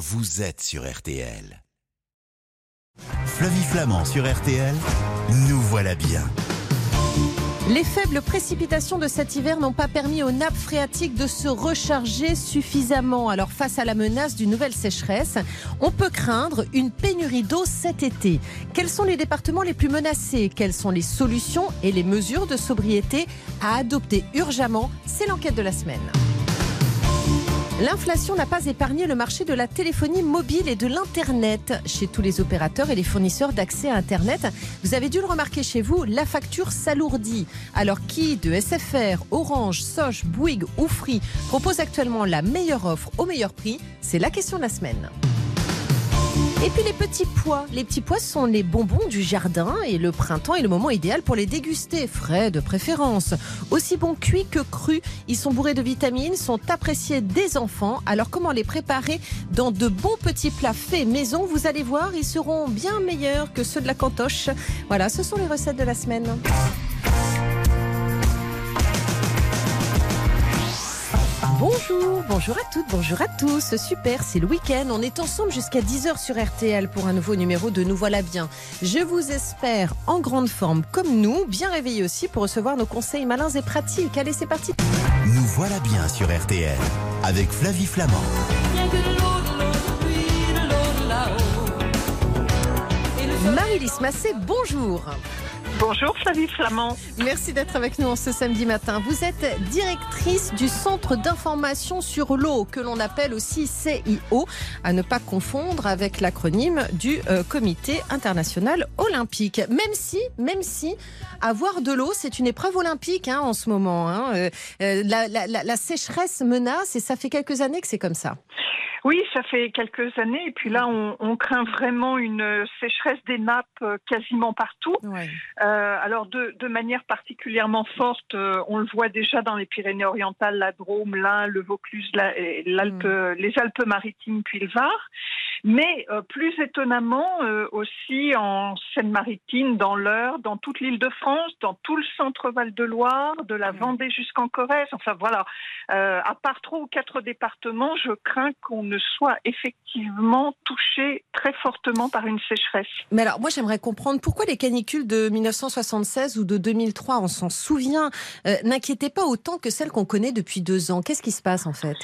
vous êtes sur RTL. Flavie Flamand sur RTL, nous voilà bien. Les faibles précipitations de cet hiver n'ont pas permis aux nappes phréatiques de se recharger suffisamment. Alors face à la menace d'une nouvelle sécheresse, on peut craindre une pénurie d'eau cet été. Quels sont les départements les plus menacés? Quelles sont les solutions et les mesures de sobriété à adopter urgemment? C'est l'enquête de la semaine. L'inflation n'a pas épargné le marché de la téléphonie mobile et de l'Internet. Chez tous les opérateurs et les fournisseurs d'accès à Internet, vous avez dû le remarquer chez vous, la facture s'alourdit. Alors qui de SFR, Orange, Soch, Bouygues ou Free propose actuellement la meilleure offre au meilleur prix? C'est la question de la semaine. Et puis les petits pois. Les petits pois sont les bonbons du jardin et le printemps est le moment idéal pour les déguster, frais de préférence. Aussi bons cuits que crus, ils sont bourrés de vitamines, sont appréciés des enfants. Alors comment les préparer dans de bons petits plats faits maison? Vous allez voir, ils seront bien meilleurs que ceux de la cantoche. Voilà, ce sont les recettes de la semaine. Bonjour, bonjour à toutes, bonjour à tous. Super, c'est le week-end. On est ensemble jusqu'à 10h sur RTL pour un nouveau numéro de Nous voilà bien. Je vous espère en grande forme comme nous, bien réveillés aussi pour recevoir nos conseils malins et pratiques. Allez, c'est parti. Nous voilà bien sur RTL avec Flavie Flamand. Marie-Lise Massé, bonjour. Bonjour Flavie Flamand. Merci d'être avec nous ce samedi matin. Vous êtes directrice du Centre d'information sur l'eau, que l'on appelle aussi CIO, à ne pas confondre avec l'acronyme du euh, Comité international olympique. Même si, même si, avoir de l'eau, c'est une épreuve olympique hein, en ce moment. Hein. Euh, euh, la sécheresse menace et ça fait quelques années que c'est comme ça. Oui, ça fait quelques années. Et puis là, on, on craint vraiment une sécheresse des nappes euh, quasiment partout. Ouais. Euh, alors, de, de, manière particulièrement forte, euh, on le voit déjà dans les Pyrénées-Orientales, la Drôme, l'Ain, le Vaucluse, l'Alpe, mm. les Alpes-Maritimes, puis le Var. Mais euh, plus étonnamment euh, aussi en Seine-Maritime, dans l'Eure, dans toute l'île de France, dans tout le centre Val-de-Loire, de la Vendée jusqu'en Corrèze. Enfin voilà, euh, à part trois ou quatre départements, je crains qu'on ne soit effectivement touché très fortement par une sécheresse. Mais alors moi j'aimerais comprendre pourquoi les canicules de 1976 ou de 2003, on s'en souvient, n'inquiétaient pas autant que celles qu'on connaît depuis deux ans. Qu'est-ce qui se passe en fait?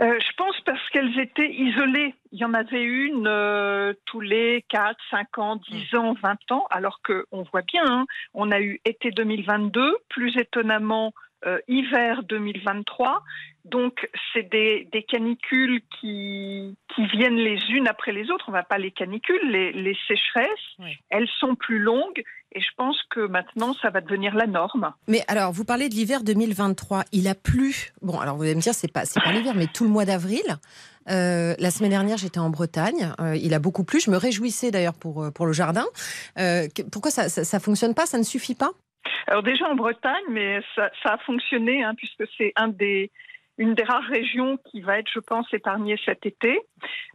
Euh, je pense parce qu'elles étaient isolées. Il y en avait une euh, tous les 4, 5 ans, 10 ans, 20 ans, alors qu'on voit bien, hein, on a eu été 2022, plus étonnamment euh, hiver 2023. Donc, c'est des, des, canicules qui, qui, viennent les unes après les autres. On ne va pas les canicules, les, les sécheresses. Oui. Elles sont plus longues. Et je pense que maintenant, ça va devenir la norme. Mais alors, vous parlez de l'hiver 2023. Il a plu. Bon, alors vous allez me dire, c'est pas, c'est pas l'hiver, mais tout le mois d'avril. Euh, la semaine dernière, j'étais en Bretagne. Euh, il a beaucoup plu. Je me réjouissais d'ailleurs pour, pour le jardin. Euh, pourquoi ça, ça, ça fonctionne pas? Ça ne suffit pas? Alors déjà en Bretagne, mais ça, ça a fonctionné hein, puisque c'est un des, une des rares régions qui va être, je pense, épargnée cet été.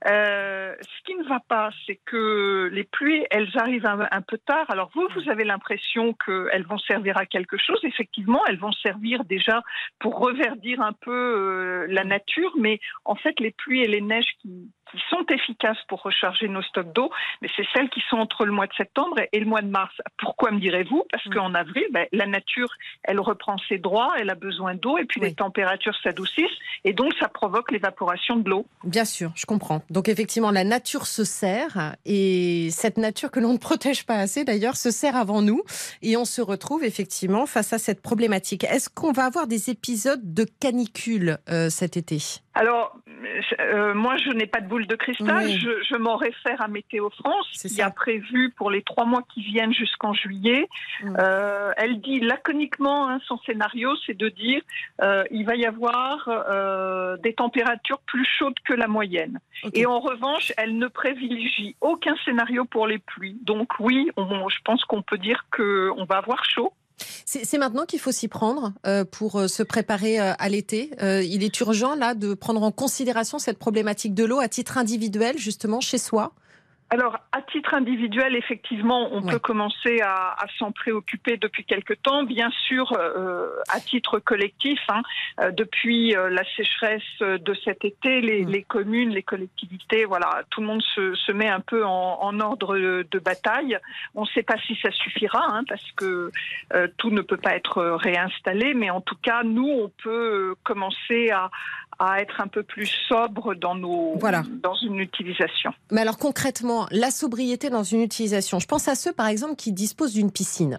Euh, ce qui ne va pas, c'est que les pluies, elles arrivent un, un peu tard. Alors vous, vous avez l'impression qu'elles vont servir à quelque chose. Effectivement, elles vont servir déjà pour reverdir un peu euh, la nature, mais en fait, les pluies et les neiges qui, qui sont efficaces pour recharger nos stocks d'eau, mais c'est celles qui sont entre le mois de septembre et le mois de mars. Pourquoi me direz-vous? Parce qu'en avril, ben, la nature, elle reprend ses droits, elle a besoin d'eau, et puis oui. les températures s'adoucissent, et donc ça provoque l'évaporation de l'eau. Bien sûr, je comprends. Donc effectivement, la nature se sert, et cette nature que l'on ne protège pas assez d'ailleurs se sert avant nous, et on se retrouve effectivement face à cette problématique. Est-ce qu'on va avoir des épisodes de canicule euh, cet été? Alors, euh, moi, je n'ai pas de boule de cristal. Oui. Je, je m'en réfère à Météo France, qui a prévu pour les trois mois qui viennent jusqu'en juillet. Mmh. Euh, elle dit laconiquement, hein, son scénario, c'est de dire euh, il va y avoir des températures plus chaudes que la moyenne. Okay. Et en revanche, elle ne privilégie aucun scénario pour les pluies. Donc oui, on, je pense qu'on peut dire qu'on va avoir chaud. C'est maintenant qu'il faut s'y prendre euh, pour euh, se préparer euh, à l'été. Euh, il est urgent là de prendre en considération cette problématique de l'eau à titre individuel, justement chez soi. Alors, à titre individuel, effectivement, on peut commencer à, s'en préoccuper depuis quelque temps. Bien sûr, euh, à titre collectif, hein, euh, depuis euh, la sécheresse de cet été, les, mm. communes, les collectivités, voilà, tout le monde se, met un peu en, ordre de, bataille. On ne sait pas si ça suffira, hein, parce que tout ne peut pas être réinstallé, mais en tout cas, nous, on peut commencer à, à être un peu plus sobre dans, nos, dans une utilisation. Mais alors concrètement, la sobriété dans une utilisation, je pense à ceux par exemple qui disposent d'une piscine,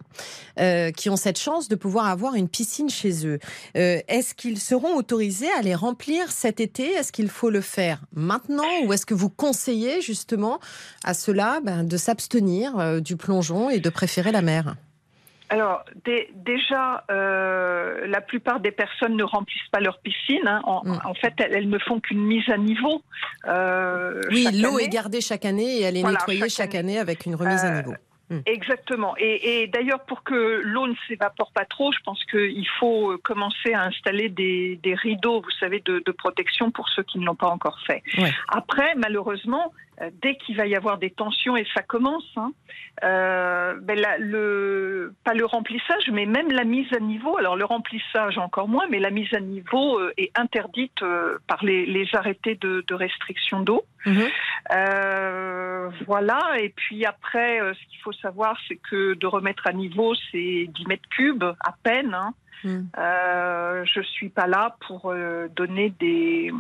euh, qui ont cette chance de pouvoir avoir une piscine chez eux. Euh, est-ce qu'ils seront autorisés à les remplir cet été? Est-ce qu'il faut le faire maintenant? Ou est-ce que vous conseillez justement à cela ben, de s'abstenir euh, du plongeon et de préférer la mer? Alors déjà, euh, la plupart des personnes ne remplissent pas leur piscine. Hein. Mm. En, fait, elles, ne font qu'une mise à niveau. Euh, oui, l'eau est gardée chaque année et elle est nettoyée chaque, année. avec une remise à euh, niveau. Mm. Exactement. Et, d'ailleurs, pour que l'eau ne s'évapore pas trop, je pense qu'il faut commencer à installer des, rideaux, vous savez, de, protection pour ceux qui ne l'ont pas encore fait. Après, malheureusement, dès qu'il va y avoir des tensions, et ça commence, hein, euh, ben le, pas le remplissage, mais même la mise à niveau. Alors le remplissage encore moins, mais la mise à niveau euh, est interdite par les, arrêtés de, restriction d'eau. Mhm. voilà, et puis après, ce qu'il faut savoir, c'est que de remettre à niveau, c'est 10 mètres cubes à peine. Hein. Mhm. je suis pas là pour donner des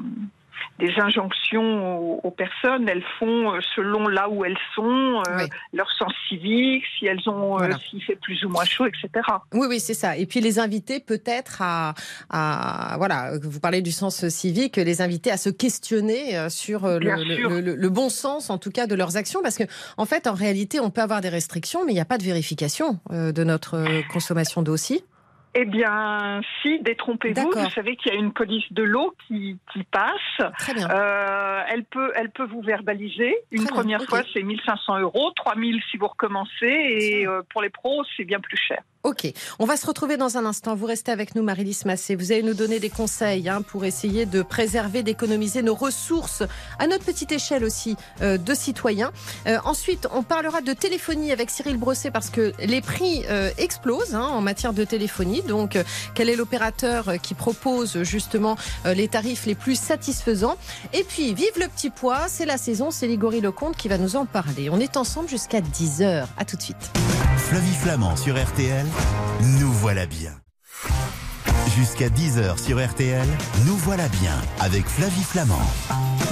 des injonctions aux, personnes. Elles font euh, selon là où elles sont, euh, leur sens civique, si elles ont, euh, s'il fait plus ou moins chaud, etc. Oui, oui, c'est ça. Et puis les inviter peut-être à, à, voilà, vous parlez du sens civique, les inviter à se questionner sur le, bon sens, en tout cas, de leurs actions, parce que en fait, en réalité, on peut avoir des restrictions, mais il n'y a pas de vérification de notre consommation d'eau aussi. Eh bien, si, détrompez-vous. Vous savez qu'il y a une police de l'eau qui, passe. Très bien. Euh, elle, peut, elle peut vous verbaliser. Une première fois, c'est 1500 euros. 3000 si vous recommencez. Et euh, pour les pros, c'est bien plus cher. Ok, on va se retrouver dans un instant. Vous restez avec nous, Marie-Lise Massé. Vous allez nous donner des conseils hein, pour essayer de préserver, d'économiser nos ressources à notre petite échelle aussi euh, de citoyens. Euh, ensuite, on parlera de téléphonie avec Cyril Brosset parce que les prix euh, explosent hein, en matière de téléphonie. Donc, quel est l'opérateur qui propose justement les tarifs les plus satisfaisants? Et puis, vive le petit pois, c'est la saison, c'est Ligory Lecomte qui va nous en parler. On est ensemble jusqu'à 10h. À tout de suite. Flavie Flamand sur RTL, nous voilà bien. Jusqu'à 10h sur RTL, nous voilà bien avec Flavie Flamand.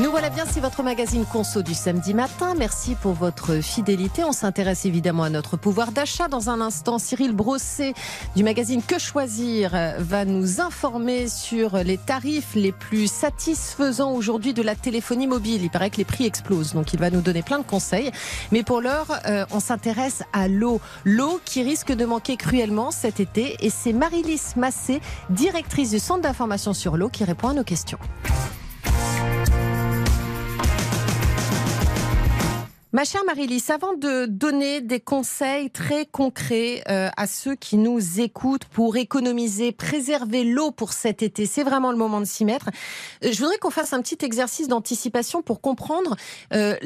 Nous voilà bien, c'est votre magazine Conso du samedi matin. Merci pour votre fidélité. On s'intéresse évidemment à notre pouvoir d'achat. Dans un instant, Cyril Brosset du magazine Que choisir va nous informer sur les tarifs les plus satisfaisants aujourd'hui de la téléphonie mobile. Il paraît que les prix explosent, donc il va nous donner plein de conseils. Mais pour l'heure, euh, on s'intéresse à l'eau. L'eau qui risque de manquer cruellement cet été. Et c'est Marilys Massé, directrice du Centre d'information sur l'eau, qui répond à nos questions. Ma chère Marie-Lise, avant de donner des conseils très concrets euh, à ceux qui nous écoutent pour économiser, préserver l'eau pour cet été, c'est vraiment le moment de s'y mettre. Euh, je voudrais qu'on fasse un petit exercice d'anticipation pour comprendre euh,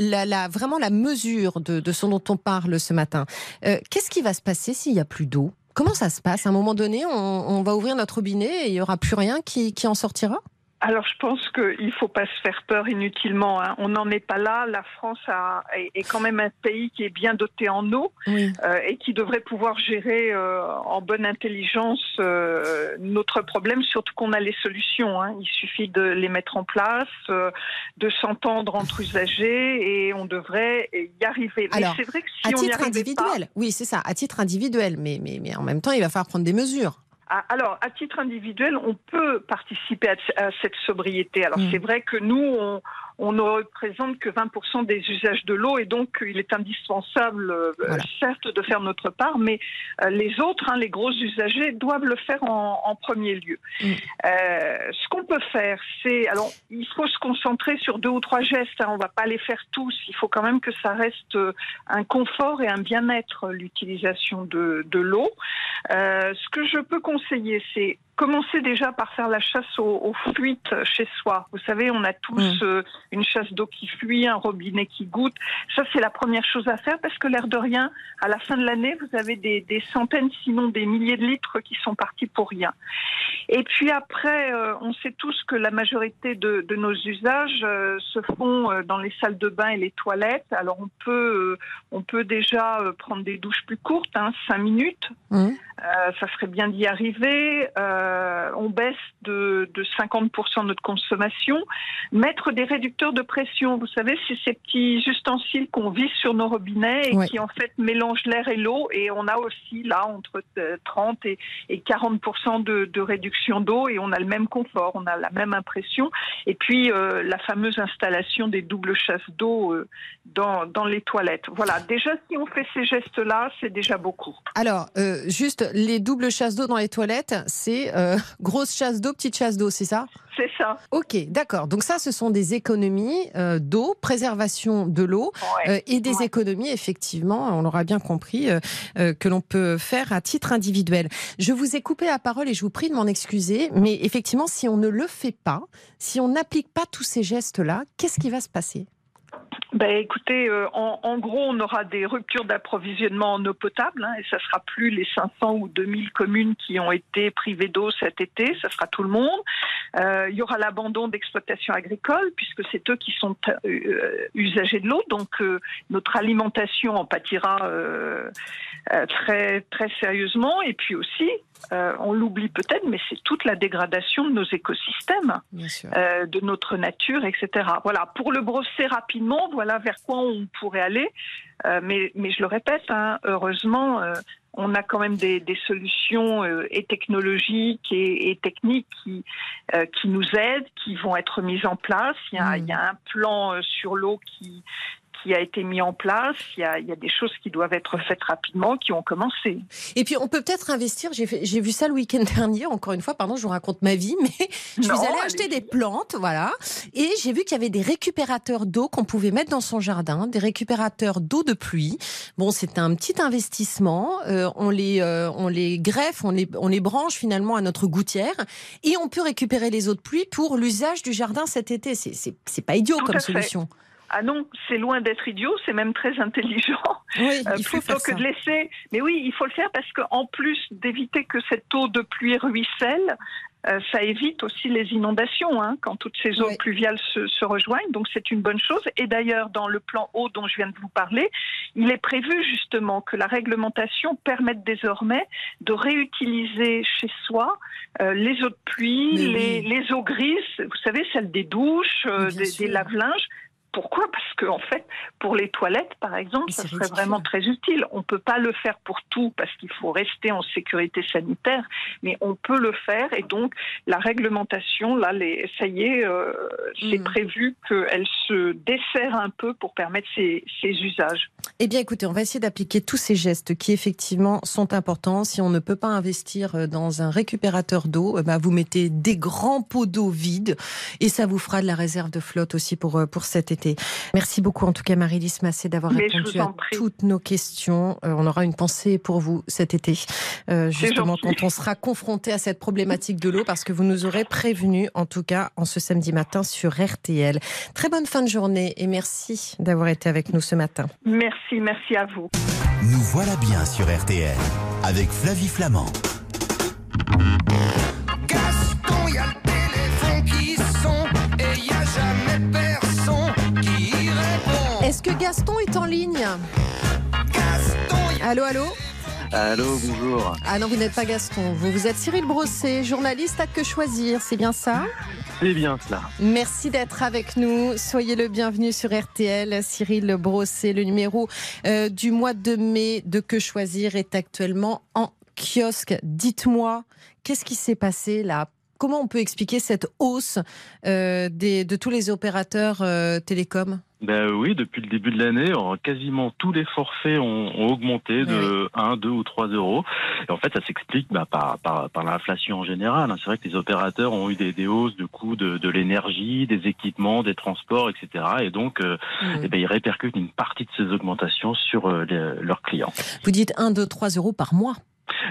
vraiment la mesure de, ce dont on parle ce matin. Qu'est-ce qui va se passer s'il n'y a plus d'eau? Comment ça se passe? À un moment donné, on, va ouvrir notre robinet et il n'y aura plus rien qui en sortira? Alors je pense qu'il ne faut pas se faire peur inutilement. Hein. On n'en est pas là. La France a, est, quand même un pays qui est bien doté en eau euh, et qui devrait pouvoir gérer euh, en bonne intelligence euh, notre problème, surtout qu'on a les solutions. Hein. Il suffit de les mettre en place, de s'entendre entre usagers et on devrait y arriver. Mais c'est vrai que si à titre individuel, oui c'est ça, à titre individuel, mais, mais, mais en même temps il va falloir prendre des mesures. Ah, alors, à titre individuel, on peut participer à, cette sobriété. Alors, mm. c'est vrai que nous, on, on ne représente que 20% des usages de l'eau et donc il est indispensable, euh, certes, de faire notre part, mais euh, les autres, hein, les gros usagers, doivent le faire en, premier lieu. Mm. Euh, ce qu'on peut faire, c'est, alors, il faut se concentrer sur deux ou trois gestes. Hein, on ne va pas les faire tous. Il faut quand même que ça reste un confort et un bien-être l'utilisation de, de l'eau. ce que je peux conseiller, c'est commencer déjà par faire la chasse aux, fuites chez soi. Vous savez, on a tous mm. une chasse d'eau qui fuit, un robinet qui goûte. Ça, c'est la première chose à faire parce que l'air de rien, à la fin de l'année, vous avez des, des, centaines, sinon des milliers de litres qui sont partis pour rien. Et puis après, on sait tous que la majorité de, de nos usages se font dans les salles de bain et les toilettes. Alors on peut, on peut déjà prendre des douches plus courtes, hein, 5 minutes. Mmh. Euh, ça serait bien d'y arriver. Euh, on baisse de, de 50% notre consommation. Mettre des réducteurs de pression, vous savez, c'est ces petits ustensiles qu'on visse sur nos robinets et qui en fait mélangent l'air et l'eau. Et on a aussi là entre 30 et, et 40% de, de, réduction d'eau et on a le même confort, on a la même impression. Et puis euh, la fameuse installation des doubles chasses d'eau euh, dans, dans les toilettes. Voilà, déjà si on fait ces gestes-là, c'est déjà beaucoup. Alors, euh, juste les doubles chasses d'eau dans les toilettes, c'est euh, grosse chasse d'eau, petite chasse d'eau, c'est ça C'est ça. Ok, d'accord. Donc ça, ce sont des économies euh, d'eau, préservation de l'eau euh, et des économies, effectivement, on l'aura bien compris, que l'on peut faire à titre individuel. Je vous ai coupé la parole et je vous prie de m'en excuser, mais effectivement, si on ne le fait pas, si on n'applique pas tous ces gestes-là, qu'est-ce qui va se passer? Ben, écoutez, euh, en, gros, on aura des ruptures d'approvisionnement en eau potable, hein, et ça sera plus les 500 ou 2000 communes qui ont été privées d'eau cet été, ça sera tout le monde. Euh, il y aura l'abandon d'exploitation agricole, puisque c'est eux qui sont euh, usagers de l'eau, donc notre alimentation en pâtira très très sérieusement. Et puis aussi, on l'oublie peut-être, mais c'est toute la dégradation de nos écosystèmes, de notre nature, etc. Voilà. Pour le brosser rapidement, voilà vers quoi on pourrait aller. Euh, mais, mais je le répète, hein, heureusement, euh, on a quand même des, solutions euh, et technologiques et, techniques qui, qui nous aident, qui vont être mises en place. Il y a, il y a un plan sur l'eau qui, qui a été mis en place. Il y, a, il y, a, des choses qui doivent être faites rapidement, qui ont commencé. Et puis on peut peut-être investir. J'ai vu ça le week-end dernier. Encore une fois, pardon, je vous raconte ma vie, mais je suis allée acheter des plantes, voilà, et j'ai vu qu'il y avait des récupérateurs d'eau qu'on pouvait mettre dans son jardin, des récupérateurs d'eau de pluie. Bon, c'est un petit investissement. Euh, on les euh, on les greffe, on les on les branche finalement à notre gouttière, et on peut récupérer les eaux de pluie pour l'usage du jardin cet été. C'est pas idiot comme solution. Ah non, c'est loin d'être idiot, c'est même très intelligent. Oui, il faut plutôt que de laisser. Mais oui, il faut le faire parce qu'en plus d'éviter que cette eau de pluie ruisselle, euh, ça évite aussi les inondations hein, quand toutes ces eaux pluviales se, rejoignent. Donc c'est une bonne chose. Et d'ailleurs, dans le plan eau dont je viens de vous parler, il est prévu justement que la réglementation permette désormais de réutiliser chez soi euh, les eaux de pluie, les, eaux grises, vous savez, celles des douches, euh, des, des lave-linges pourquoi? Parce qu'en en fait, pour les toilettes, par exemple, ça serait vraiment très utile. On ne peut pas le faire pour tout parce qu'il faut rester en sécurité sanitaire, mais on peut le faire. Et donc, la réglementation, là, les, ça y est, euh, c'est hmm. prévu qu'elle se dessert un peu pour permettre ces, ces usages. Eh bien, écoutez, on va essayer d'appliquer tous ces gestes qui, effectivement, sont importants. Si on ne peut pas investir euh, dans un récupérateur d'eau, bah, vous mettez des grands pots d'eau vides et ça vous fera de la réserve de flotte aussi pour, pour cet été. Merci beaucoup en tout cas Marie-Lise Massé d'avoir répondu à toutes nos questions. Euh, on aura une pensée pour vous cet été, euh, justement quand on sera confronté à cette problématique de l'eau, parce que vous nous aurez prévenu en tout cas en ce samedi matin sur RTL. Très bonne fin de journée et merci d'avoir été avec nous ce matin. Merci, merci à vous. Nous voilà bien sur RTL avec Flavie Flamand. Est-ce que Gaston est en ligne? Gaston Allô, allô? Allô, bonjour. Ah non, vous n'êtes pas Gaston. Vous, vous êtes Cyril Brosset, journaliste à Que Choisir, c'est bien ça? Bien cela. Merci d'être avec nous. Soyez le bienvenu sur RTL. Cyril Brosset, le numéro euh, du mois de mai de Que Choisir est actuellement en kiosque. Dites-moi, qu'est-ce qui s'est passé là? Comment on peut expliquer cette hausse euh, de tous les opérateurs euh, télécoms? Ben oui, depuis le début de l'année, quasiment tous les forfaits ont, augmenté de 1, 2 ou 3 euros. Et en fait, ça s'explique bah, par, par, par l'inflation en général. Hein. C'est vrai que les opérateurs ont eu des, des hausses de coûts de, de l'énergie, des équipements, des transports, etc. Et donc, euh, eh ben, ils répercutent une partie de ces augmentations sur euh, leurs clients. Vous dites 1, 2, 3 euros par mois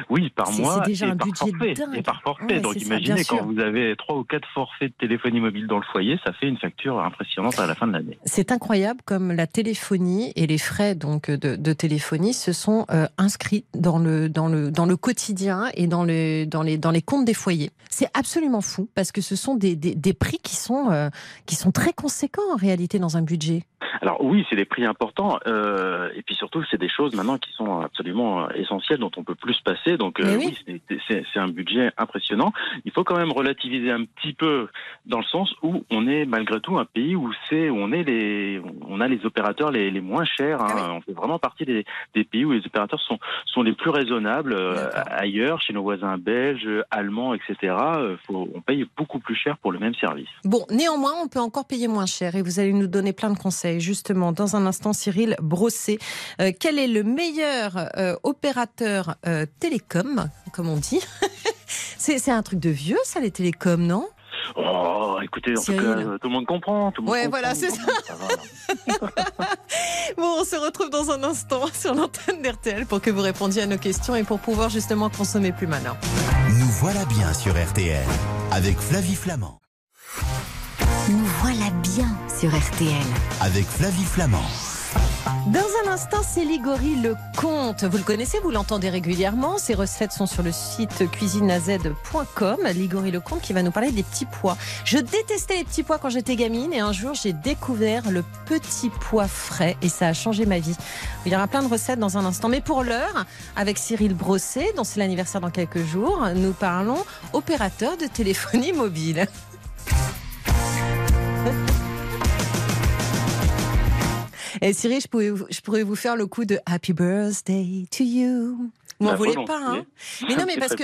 Oui, par mois. Déjà et un par budget forfait, dingue. Et par forfait. Ouais, Donc ça, imaginez quand sûr. vous avez trois ou quatre forfaits de téléphonie mobile dans le foyer, ça fait une facture impressionnante à la fin de l'année. C'est incroyable comme la téléphonie et les frais donc de, de téléphonie se sont euh, inscrits dans le dans le dans le quotidien et dans le dans les dans les comptes des foyers. C'est absolument fou parce que ce sont des, des, des prix qui sont euh, qui sont très conséquents en réalité dans un budget. Alors oui, c'est des prix importants, euh, et puis surtout c'est des choses maintenant qui sont absolument euh, essentielles dont on peut plus passer. Donc euh, oui. oui, c'est- un budget impressionnant. Il faut quand même relativiser un petit peu dans le sens où on est malgré tout un pays où c'est on est les on a les opérateurs les, les moins chers. hein. Ah oui. On fait vraiment partie des, des pays où les opérateurs sont sont les plus raisonnables. Euh, ailleurs, chez nos voisins belges, allemands, etc. euh, faut, on paye beaucoup plus cher pour le même service. Bon, néanmoins, on peut encore payer moins cher et vous allez nous donner plein de conseils. Justement, dans un instant, Cyril Brossé, euh, quel est le meilleur euh, opérateur euh, télécom, comme on dit C'est c'est un truc de vieux, ça, les télécoms, non? Oh, écoutez, en tout cas, euh, tout le monde comprend. Tout le monde Ouais, comprend. voilà, c'est ça. Bon, on se retrouve dans un instant sur l'antenne d'RTL pour que vous répondiez à nos questions et pour pouvoir justement consommer plus malin. Nous voilà bien sur RTL avec Flavie Flamand. Nous voilà bien sur RTL. Avec Flavie Flamand. Dans un instant, c'est Ligori le Comte. Vous le connaissez, vous l'entendez régulièrement. Ses recettes sont sur le site cuisineaz.com. Ligori le Comte qui va nous parler des petits pois. Je détestais les petits pois quand j'étais gamine et un jour j'ai découvert le petit pois frais et ça a changé ma vie. Il y aura plein de recettes dans un instant. Mais pour l'heure, avec Cyril Brossé, dont c'est l'anniversaire dans quelques jours, nous parlons opérateur de téléphonie mobile. Et Cyril, je je pourrais vous faire le coup de Happy Birthday to you. Vous m'en voulez pas, hein? Mais non, mais parce que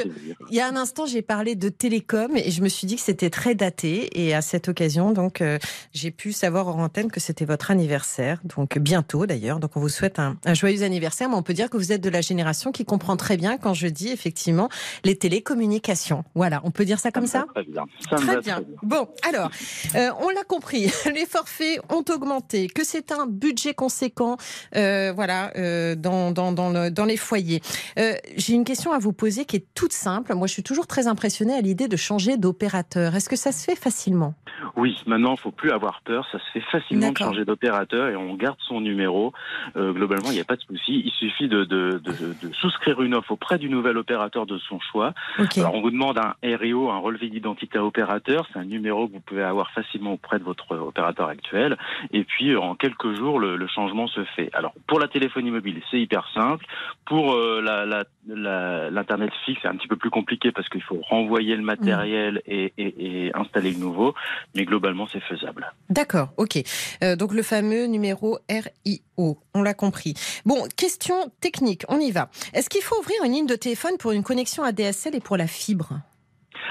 il y a un instant, j'ai parlé de télécom et je me suis dit que c'était très daté. Et à cette occasion, donc, euh, j'ai pu savoir hors antenne que c'était votre anniversaire. Donc, bientôt d'ailleurs. Donc, on vous souhaite un, un joyeux anniversaire. Mais on peut dire que vous êtes de la génération qui comprend très bien quand je dis effectivement les télécommunications. Voilà, on peut dire ça comme ça? Très bien. Ça me Très bien. très bien. Bon, alors, euh, on l'a compris, les forfaits ont augmenté, que c'est un budget conséquent, euh, voilà, dans, dans, dans, le- dans les foyers. Euh, J'ai une question à vous poser qui est toute simple. Moi, je suis toujours très impressionnée à l'idée de changer d'opérateur. Est-ce que ça se fait facilement? Oui, maintenant, il faut plus avoir peur. Ça se fait facilement de changer d'opérateur et on garde son numéro. Euh, globalement, il n'y a pas de souci. Il suffit de, de, de, de souscrire une offre auprès du nouvel opérateur de son choix. Alors, on vous demande un RIO, un relevé d'identité à opérateur. C'est un numéro que vous pouvez avoir facilement auprès de votre opérateur actuel. Et puis, euh, en quelques jours, le, le changement se fait. Alors, pour la téléphonie mobile, c'est hyper simple. Pour euh, la- l'internet fixe, c'est un petit peu plus compliqué parce qu'il faut renvoyer le matériel et, et, et installer le nouveau. Mais globalement, c'est faisable. D'accord, ok. Euh, donc le fameux numéro RIO, on l'a compris. Bon, question technique, on y va. Est-ce qu'il faut ouvrir une ligne de téléphone pour une connexion ADSL et pour la fibre?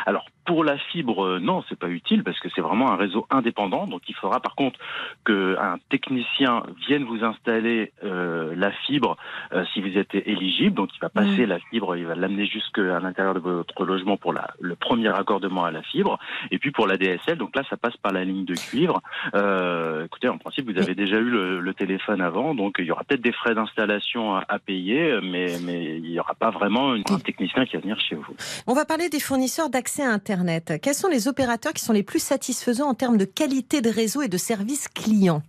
Alors pour la fibre, euh, non, c'est pas utile parce que c'est vraiment un réseau indépendant. Donc il faudra par contre qu'un technicien vienne vous installer euh, la fibre euh, si vous êtes éligible. Donc il va passer la fibre, il va l'amener jusqu'à l'intérieur de votre logement pour la, le premier raccordement à la fibre. Et puis pour la DSL, donc là ça passe par la ligne de cuivre. Euh, écoutez, en principe vous avez déjà eu le, le téléphone avant, donc il y aura peut-être des frais d'installation à, à payer, mais mais il n'y aura pas vraiment un technicien qui va venir chez vous. On va parler des fournisseurs d'accès à Internet. Quels sont les opérateurs qui sont les plus satisfaisants en termes de qualité de réseau et de service client?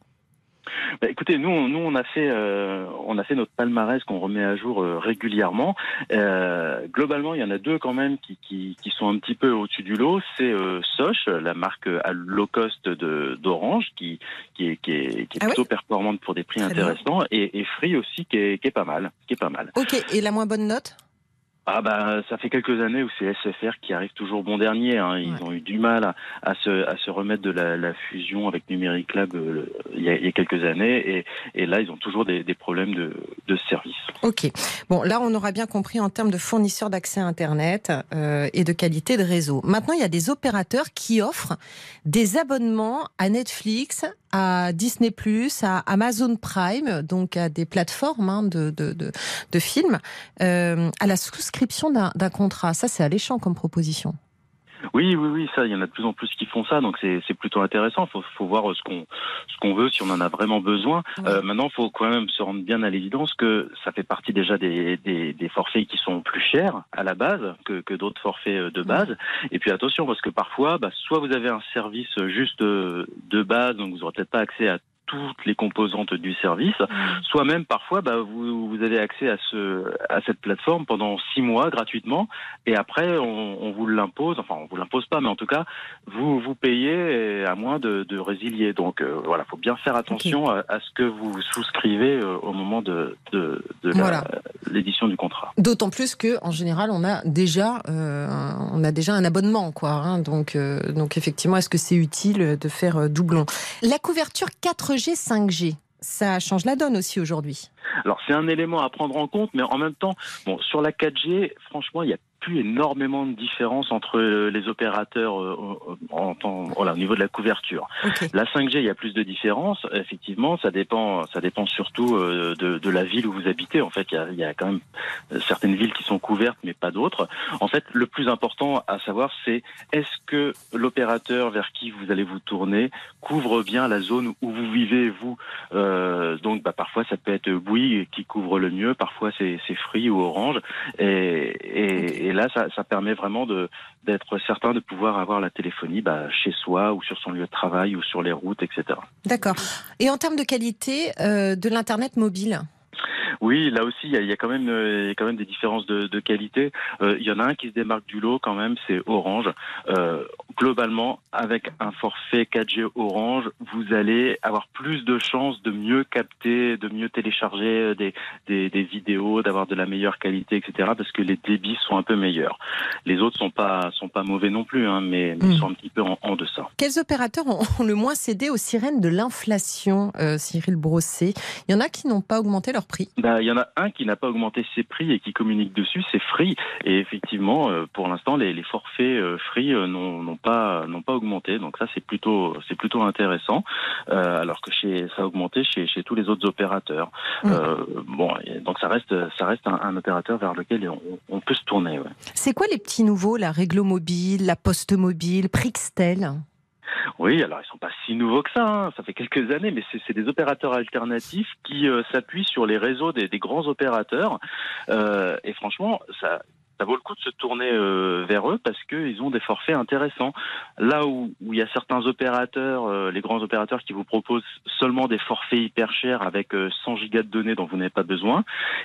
Bah, écoutez, nous, on- nous, on a fait, euh, on a fait notre palmarès qu'on remet à jour euh, régulièrement. Euh, globalement, il y en a deux quand même qui, qui, qui sont un petit peu au-dessus du lot. C'est Soch, la marque à low cost d'Orange, qui, qui est, qui est, qui est Ah oui? plutôt performante pour des prix Très intéressants, et, et Free aussi, qui est, qui est pas mal, qui est pas mal. Ok, et la moins bonne note? Ah bah, ça fait quelques années où c'est SFR qui arrive toujours bon dernier. hein. Ils Ouais. ont eu du mal à, à se, à se remettre de la, la fusion avec Numérique Lab euh, il, y a, il y a quelques années, et, et là, ils ont toujours des, des problèmes de, de service. Ok. Bon, là, on aura bien compris en termes de fournisseurs d'accès à Internet euh, et de qualité de réseau. Maintenant, il y a des opérateurs qui offrent des abonnements à Netflix, à Disney+, à Amazon Prime, donc à des plateformes hein, de, de, de, de films, euh, à la souscription d'un d'un contrat. Ça, c'est alléchant comme proposition. Oui, oui, oui, ça, il y en a de plus en plus qui font ça, donc c'est plutôt intéressant. Faut, faut voir ce qu'on ce qu'on veut, si on en a vraiment besoin. Euh, maintenant, faut quand même se rendre bien à l'évidence que ça fait partie déjà des, des, des, forfaits qui sont plus chers à la base que, que d'autres forfaits euh, de base. Et puis attention, parce que parfois, bah, soit vous avez un service juste euh, de base, donc vous n'aurez peut-être pas accès à toutes les composantes du service. Mm. Soit même parfois, bah, vous, vous, avez accès à, ce, à cette plateforme pendant six mois gratuitement, et après on, on vous l'impose. Enfin, on vous l'impose pas, mais en tout cas, vous vous payez à moins de, de résilier. Donc euh, voilà, faut bien faire attention à, à, ce que vous souscrivez euh, au moment de, de, de l'édition du contrat. D'autant plus que en général, on a déjà, euh, on a déjà un abonnement, quoi. Hein, donc, euh, donc effectivement, est-ce que c'est utile de faire doublon? La couverture 4G 5G. Ça change la donne aussi aujourd'hui. Alors c'est un élément à prendre en compte, mais en même temps, bon, sur la 4G, franchement, il y a plus énormément de différence entre euh, les opérateurs euh, en temps, voilà, au niveau de la couverture. La 5G, il y a plus de différence. Effectivement, ça dépend, ça dépend surtout euh, de, de la ville où vous habitez. En fait, il y, a, il y, a, quand même certaines villes qui sont couvertes, mais pas d'autres. En fait, le plus important à savoir, c'est est-ce que l'opérateur vers qui vous allez vous tourner couvre bien la zone où vous vivez vous? Euh, donc, bah, parfois, ça peut être Bouygues qui couvre le mieux. Parfois, c'est Free ou Orange. Et, et, et là, ça, permet vraiment d'être certain de pouvoir avoir la téléphonie bah, chez soi ou sur son lieu de travail ou sur les routes, etc. D'accord. Et en termes de qualité euh, de l'internet mobile? Oui, là aussi, il y a, y a, quand même, euh, y a quand même des différences de, de qualité. Euh, il y en a un qui se démarque du lot quand même, c'est Orange. Euh, globalement, avec un forfait 4G Orange, vous allez avoir plus de chances de mieux capter, de mieux télécharger euh, des, des, des vidéos, d'avoir de la meilleure qualité, etc. Parce que les débits sont un peu meilleurs. Les autres sont pas sont pas mauvais non plus, hein, mais, mais mmh. sont un petit peu en, en, deçà. Quels opérateurs ont le moins cédé aux sirènes de l'inflation, euh, Cyril Brossé? Il y en a qui n'ont pas augmenté leur prix. Il y en a un qui n'a pas augmenté ses prix et qui communique dessus, c'est Free. Et effectivement, euh, pour l'instant, les, les, forfaits euh, Free euh, n'ont pas pas augmenté. Donc ça, c'est plutôt plutôt intéressant. alors que chez ça a augmenté chez, chez tous les autres opérateurs. Mmh. bon, donc ça reste ça reste un, un opérateur vers lequel on, on peut se tourner. Ouais. C'est quoi les petits nouveaux, la Réglo Mobile, la Poste Mobile, Prixtel? Oui, alors ils sont pas si nouveaux que ça. Hein. Ça fait quelques années, mais c'est des opérateurs alternatifs qui euh, s'appuient sur les réseaux des, grands opérateurs. Euh, et franchement, ça, ça vaut le coup de se tourner euh, vers eux parce qu'ils ont des forfaits intéressants. Là où, il y a certains opérateurs, euh, les grands opérateurs qui vous proposent seulement des forfaits hyper chers avec euh, 100 gigas de données dont vous n'avez pas besoin,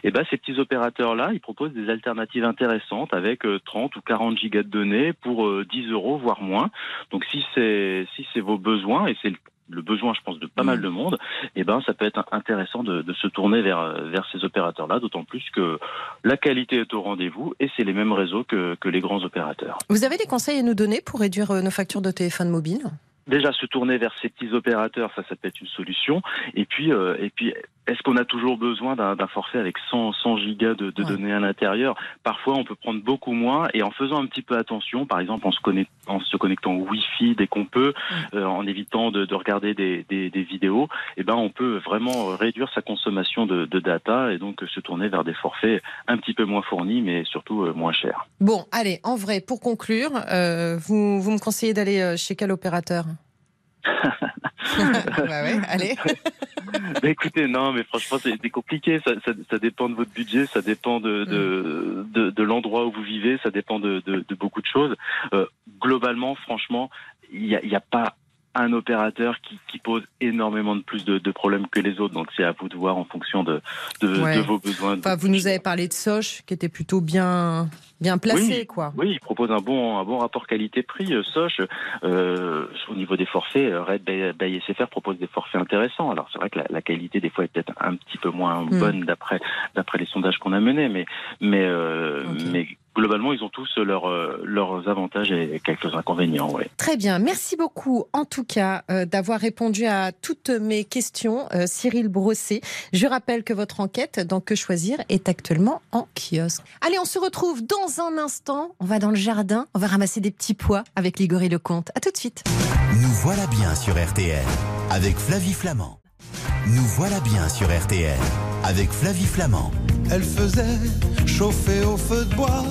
et eh ben ces petits opérateurs-là, ils proposent des alternatives intéressantes avec 30 euh, ou 40 gigas de données pour 10 euros voire moins. Donc si c'est si vos besoins et c'est le le besoin, je pense, de pas mal mm. de monde, eh ben, ça peut être intéressant de, de se tourner vers, vers ces opérateurs-là, d'autant plus que la qualité est au rendez-vous et c'est les mêmes réseaux que, que les grands opérateurs. Vous avez des conseils à nous donner pour réduire euh, nos factures de téléphone mobile? Déjà, se tourner vers ces petits opérateurs, ça, ça peut être une solution. Et puis, euh, et puis, est-ce qu'on a toujours besoin d'un forfait avec 100, 100 gigas de, de ouais. données à l'intérieur? Parfois, on peut prendre beaucoup moins. Et en faisant un petit peu attention, par exemple, en se, connect, en se connectant au Wi-Fi dès qu'on peut, ouais. euh, en évitant de, de regarder des, des, des, vidéos, eh ben, on peut vraiment réduire sa consommation de, de, data et donc se tourner vers des forfaits un petit peu moins fournis, mais surtout euh, moins chers. Bon, allez, en vrai, pour conclure, euh, vous, vous me conseillez d'aller euh, chez quel opérateur? bah ouais, allez. bah écoutez, non, mais franchement, c'est compliqué. Ça, ça, ça, dépend de votre budget, ça dépend de, de, mm. de, de l'endroit où vous vivez, ça dépend de, beaucoup de choses. Euh, globalement, franchement, il n'y a, y a pas un opérateur qui, qui, pose énormément de plus de, de, problèmes que les autres. Donc c'est à vous de voir en fonction de, de, ouais. de vos besoins. Enfin, vous nous avez parlé de Soch, qui était plutôt bien bien placé, oui, quoi. Oui, il propose un bon un bon rapport qualité-prix. Euh, Soch, euh, au niveau des forfaits, euh, Red Bay, SFR propose des forfaits intéressants. Alors c'est vrai que la, la, qualité des fois est peut-être un petit peu moins mm. bonne d'après d'après les sondages qu'on a menés, mais mais euh, okay. mais globalement, ils ont tous leur, euh, leurs avantages et quelques inconvénients. Ouais. Très bien. Merci beaucoup, en tout cas, euh, d'avoir répondu à toutes mes questions, euh, Cyril Brossé. Je rappelle que votre enquête dans Que choisir est actuellement en kiosque. Allez, on se retrouve dans un instant. On va dans le jardin, on va ramasser des petits pois avec Ligory Lecomte. À tout de suite. Nous voilà bien sur RTL avec Flavie Flamand. Nous voilà bien sur RTL avec Flavie Flamand. Elle faisait chauffer au feu de bois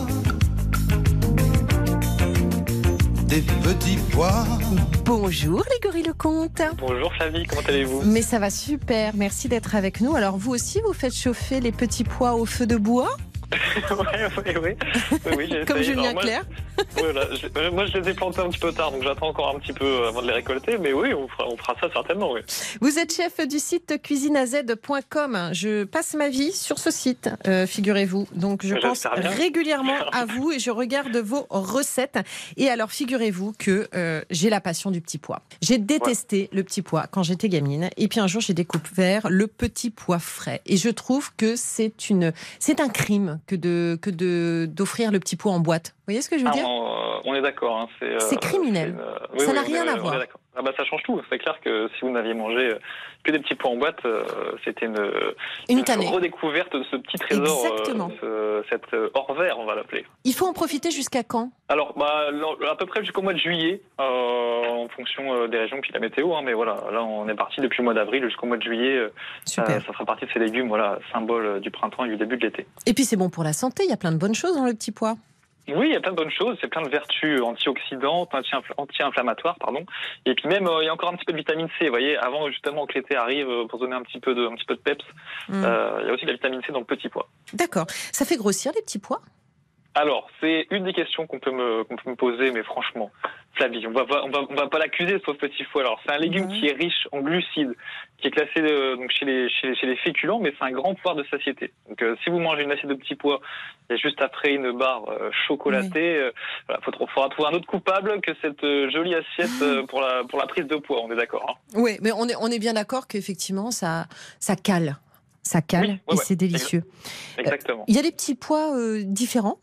des petits pois. Bonjour les gorilles le comte. Bonjour Flavie, comment allez-vous? Mais ça va super, merci d'être avec nous. Alors vous aussi, vous faites chauffer les petits pois au feu de bois? ouais, ouais, oui. Comme Julien Clerc. moi, je les ai plantés un petit peu tard, donc j'attends encore un petit peu avant de les récolter. Mais oui, on fera, on fera ça certainement. Oui. Vous êtes chef du site cuisineaz.com. Je passe ma vie sur ce site, euh, figurez-vous. Donc je pense régulièrement à vous et je regarde vos recettes. Et alors, figurez-vous que euh, j'ai la passion du petit pois. J'ai détesté le petit pois quand j'étais gamine. Et puis un jour, j'ai découvert le petit pois frais. Et je trouve que c'est une, c'est un crime que de que de d'offrir le petit pot en boîte. Vous voyez ce que je veux ah, dire on, est d'accord. Hein, c'est euh, criminel. ça n'a rien à voir. Ah bah ça change tout. C'est clair que si vous n'aviez mangé euh, que des petits pois en boîte, euh, c'était une, une, redécouverte de ce petit trésor, Exactement. cette hors vert, on va l'appeler. Il faut en profiter jusqu'à quand? Alors, bah, à peu près jusqu'au mois de juillet, en fonction des régions puis la météo. Hein, mais voilà, là on est parti depuis le mois d'avril jusqu'au mois de juillet. Super. ça fera partie de ces légumes, voilà, symbole du printemps et du début de l'été. Et puis c'est bon pour la santé. Il y a plein de bonnes choses dans le petit pois. Oui, il y a plein de bonnes choses. C'est plein de vertus antioxydantes, anti-inflammatoires, pardon. Et puis même, euh, il y a encore un petit peu de vitamine C. Vous voyez, avant justement que l'été arrive, euh, pour donner un petit peu de, un petit peu de peps, mm. euh, il y a aussi de la vitamine C dans le petit pois. D'accord. Ça fait grossir les petits pois? Alors, c'est une des questions qu'on peut peut me poser, mais franchement, Flavie, on va on va on va pas l'accuser ce petit pois. Alors, c'est un légume qui est riche en glucides, qui est classé euh, donc chez les chez, les féculents, mais c'est un grand pouvoir de satiété. Donc, euh, si vous mangez une assiette de petits pois et juste après une barre euh, chocolatée, il faudra, trouver un autre coupable que cette jolie assiette pour la pour la prise de poids. On est d'accord. Hein oui, mais on est on est bien d'accord qu'effectivement ça ça cale ça cale et c'est délicieux. Exactement. Il y a des petits pois euh, différents.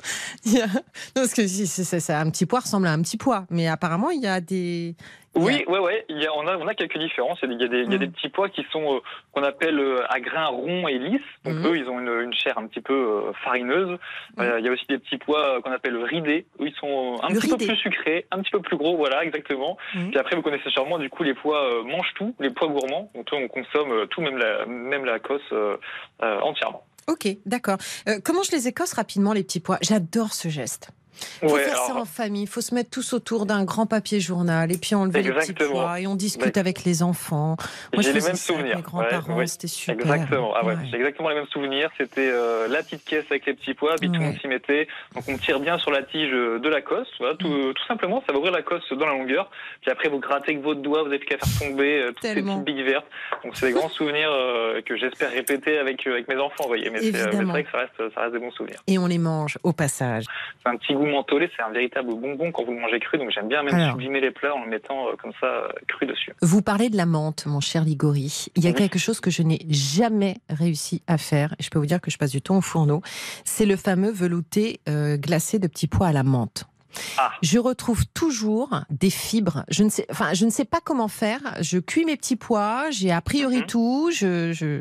non, parce que c'est, un petit pois ressemble à un petit pois, mais apparemment il y a des, oui, ouais, ouais. Il y a, on, a, on a quelques différences. Il y a des, il y a des mm. petits pois qui sont euh, qu'on appelle euh, à grains ronds et lisses. Donc mm. eux, ils ont une, une, chair un petit peu euh, farineuse. Mm. il y a aussi des petits pois qu'on appelle ridés, où ils sont un petit peu plus sucrés, un petit peu plus gros. Voilà, exactement. Puis après, vous connaissez sûrement du coup les pois mange tout, les pois gourmands. Donc on consomme tout, même la, même la cosse entièrement. Ok, d'accord. comment je les écosse rapidement les petits pois? J'adore ce geste. Il faut faire ça en famille. Il faut se mettre tous autour d'un grand papier journal et puis enlever les petits pois et on discute avec les enfants. Moi, j'ai les mêmes souvenirs. mes grands-parents, c'était super. Exactement. Ah J'ai exactement les mêmes souvenirs. C'était euh, la petite caisse avec les petits pois, puis tout le monde s'y mettait. Donc on tire bien sur la tige de la cosse. Voilà, tout, mm. tout, simplement, ça va ouvrir la cosse dans la longueur. Puis après, vous grattez avec votre doigt, vous n'avez qu'à faire tomber euh, toutes ces petites billes vertes. Donc c'est des grands souvenirs euh, que j'espère répéter avec, avec mes enfants. Voyez. Mais c'est vrai que ça reste, ça reste des bons souvenirs. Et on les mange au passage. C'est un petit goût mentholé, c'est un véritable bonbon quand vous le mangez cru. Donc j'aime bien même sublimer les plats en le mettant euh, comme ça euh, cru dessus. Vous parlez de la menthe, mon cher Ligori. Il y a quelque chose que je n'ai jamais réussi à faire. Et je peux vous dire que je passe du temps au fourneau. C'est le fameux velouté euh, glacé de petits pois à la menthe. Ah. Je retrouve toujours des fibres. Je ne sais, enfin, je ne sais pas comment faire. Je cuis mes petits pois. J'ai a priori mhm. tout. Je, je,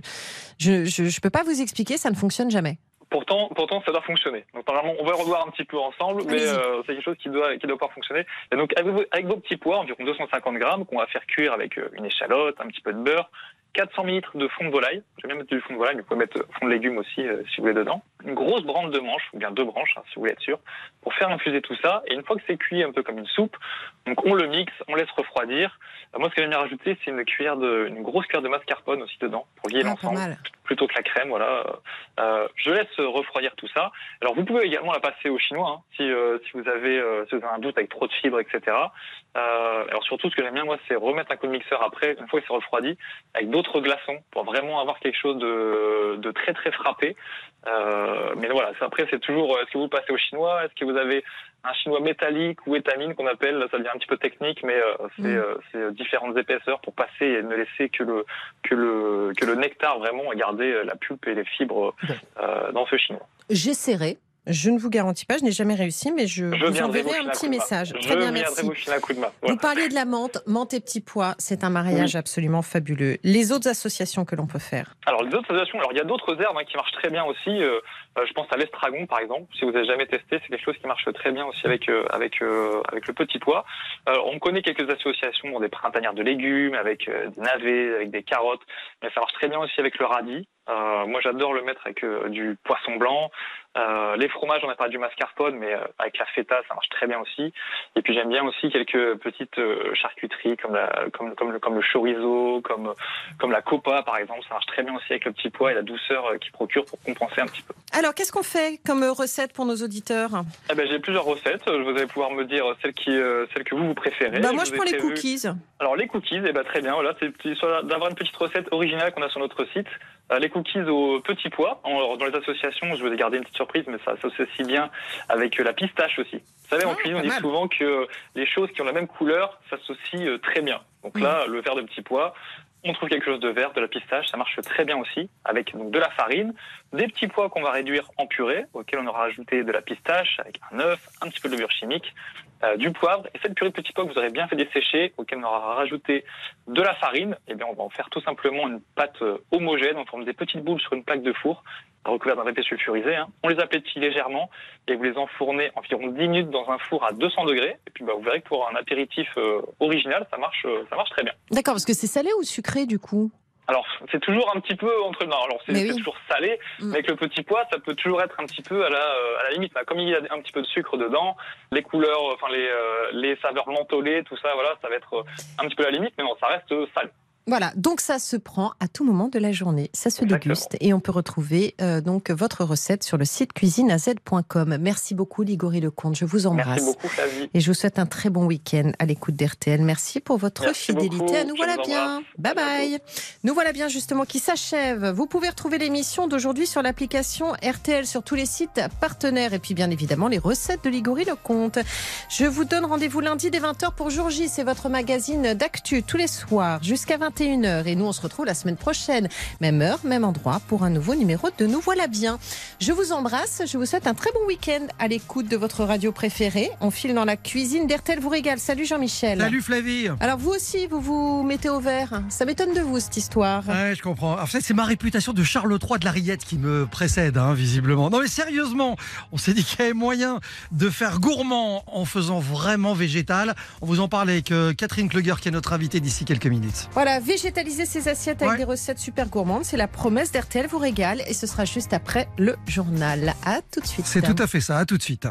je, je, peux pas vous expliquer. Ça ne fonctionne jamais. Pourtant, pourtant, ça doit fonctionner. Donc, normalement, on va revoir un petit peu ensemble, mais euh, c'est quelque chose qui doit, qui doit pouvoir fonctionner. Et donc, avec vos, avec vos petits pois, environ 250 grammes, qu'on va faire cuire avec euh, une échalote, un petit peu de beurre, 400 ml de fond de volaille. J'aime bien mettre du fond de volaille, mais vous pouvez mettre fond de légumes aussi euh, si vous voulez dedans. Une grosse branche de manche, ou bien deux branches, hein, si vous voulez être sûr, pour faire infuser tout ça. Et une fois que c'est cuit un peu comme une soupe, donc on le mixe, on laisse refroidir. Euh, moi, ce que j'aime bien rajouter, c'est une cuillère de, une grosse cuillère de mascarpone aussi dedans pour lier ah, l'ensemble, plutôt que la crème. Voilà. Euh, je laisse refroidir tout ça. Alors vous pouvez également la passer au chinois hein, si, si vous avez si vous avez un doute avec trop de fibres, etc. alors surtout, ce que j'aime bien moi, c'est remettre un coup de mixeur après, une fois que c'est refroidi, avec d'autres glaçons pour vraiment avoir quelque chose de, de très très frappé. Euh, mais voilà, après c'est toujours, est-ce que vous passez au chinois? Est-ce que vous avez un chinois métallique ou étamine qu'on appelle, ça devient un petit peu technique, mais euh, c'est mm. euh, différentes épaisseurs pour passer et ne laisser que le, que le, que le nectar vraiment et garder la pulpe et les fibres dans ce chinois. J'essaierai je ne vous garantis pas, je n'ai jamais réussi, mais je, vous enverrai un petit message. Très bien, merci. Vous, parliez de la menthe, menthe et petits pois, c'est un mariage absolument fabuleux. Les autres associations que l'on peut faire Alors les autres associations, alors il y a d'autres herbes hein, qui marchent très bien aussi. Euh, euh, je pense à l'estragon par exemple. Si vous n'avez jamais testé, c'est quelque chose qui marche très bien aussi avec euh, avec avec le petit pois. on connaît quelques associations, des printanières de légumes, avec des navets, avec des carottes, mais ça marche très bien aussi avec le radis. Euh, moi, j'adore le mettre avec euh, du poisson blanc, Euh, les fromages, on a parlé du mascarpone, mais euh, avec la feta, ça marche très bien aussi. Et puis j'aime bien aussi quelques petites euh, charcuteries comme, la, comme, comme, le, comme le chorizo, comme, comme la copa par exemple. Ça marche très bien aussi avec le petit pois et la douceur qu'il procure pour compenser un petit peu. Alors, qu'est-ce qu'on fait comme recette pour nos auditeurs? Eh ben, j'ai plusieurs recettes. Vous allez pouvoir me dire celle, qui, celle que vous vous préférez. bah, Moi, je prends les cookies. Alors les cookies, eh ben, très bien. Voilà, c'est d'avoir une petite recette originale qu'on a sur notre site. Euh, les cookies au petit pois. En- dans les associations, je vous ai gardé une petite surprise, mais ça s'associe bien avec euh, la pistache aussi. Vous savez, en Ah, cuisine, on dit mal. souvent que les choses qui ont la même couleur s'associent euh, très bien. Donc Mm. là, le verre de petit pois, on trouve quelque chose de vert, de la pistache, ça marche très bien aussi, avec donc de la farine, des petits pois qu'on va réduire en purée, auquel on aura ajouté de la pistache, avec un œuf, un petit peu de levure chimique, euh, du poivre, et cette purée de petits pois que vous aurez bien fait dessécher, auquel on aura rajouté de la farine, et bien on va en faire tout simplement une pâte euh, homogène, en forme des petites boules sur une plaque de four, recouvertes d'un papier sulfurisé. hein. On les aplatit légèrement et vous les enfournez environ 10 minutes dans un four à 200 degrés. Et puis bah, vous verrez que pour un apéritif euh, original, ça marche, euh, ça marche très bien. D'accord, parce que c'est salé ou sucré du coup? Alors c'est toujours un petit peu entre non, alors c'est oui. toujours salé, Mm. mais avec le petit pois, ça peut toujours être un petit peu à la, euh, à la limite. Bah, Comme il y a un petit peu de sucre dedans, les couleurs, enfin les, euh, les saveurs mentholées, tout ça, voilà, ça va être euh, un petit peu la limite, mais non, ça reste euh, salé. Voilà, donc ça se prend à tout moment de la journée, ça se Exactement. déguste et on peut retrouver euh, donc votre recette sur le site cuisineaz.com. Merci beaucoup Ligori Lecomte, je vous Merci embrasse. beaucoup, Flavie. Et je vous souhaite un très bon week-end à l'écoute d'RTL. Merci pour votre Merci fidélité. beaucoup. À nous Je voilà bien. Bye bye. Nous voilà bien justement qui s'achève. Vous pouvez retrouver l'émission d'aujourd'hui sur l'application RTL sur tous les sites partenaires et puis bien évidemment les recettes de Ligori Lecomte. Je vous donne rendez-vous lundi dès 20h pour Jour J. C'est votre magazine d'actu tous les soirs jusqu'à 21h. Et nous on se retrouve la semaine prochaine. Même heure, même endroit pour un nouveau numéro de Nous voilà bien. Je vous embrasse. Je vous souhaite un très bon week-end à l'écoute de votre radio préférée. On file dans la cuisine d'RTL vous régale. Salut Jean-Michel. Salut Flavie Alors vous aussi, vous vous mettez au vert. Ça m'étonne de vous cette histoire. Ouais, je comprends. En fait, c'est ma réputation de Charles III de la Rillette qui me précède, hein, visiblement. Non, mais sérieusement, on s'est dit qu'il y avait moyen de faire gourmand en faisant vraiment végétal. On vous en parle avec euh, Catherine Kluger, qui est notre invitée d'ici quelques minutes. Voilà, végétaliser ses assiettes avec Ouais. des recettes super gourmandes, c'est la promesse d'RTL vous régale et ce sera juste après le journal. À tout de suite. C'est tout à fait ça. À tout de suite.